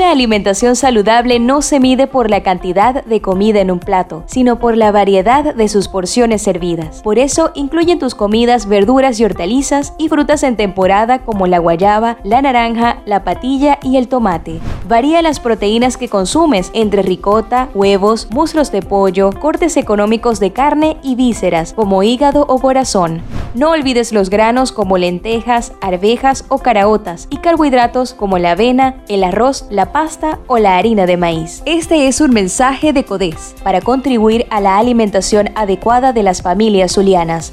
Una alimentación saludable no se mide por la cantidad de comida en un plato, sino por la variedad de sus porciones servidas. Por eso, incluye tus comidas verduras y hortalizas y frutas en temporada como la guayaba, la naranja, la patilla y el tomate. Varía las proteínas que consumes entre ricota, huevos, muslos de pollo, cortes económicos de carne y vísceras como hígado o corazón. No olvides los granos como lentejas, arvejas o caraotas y carbohidratos como la avena, el arroz, la pasta o la harina de maíz. Este es un mensaje de CODES para contribuir a la alimentación adecuada de las familias zulianas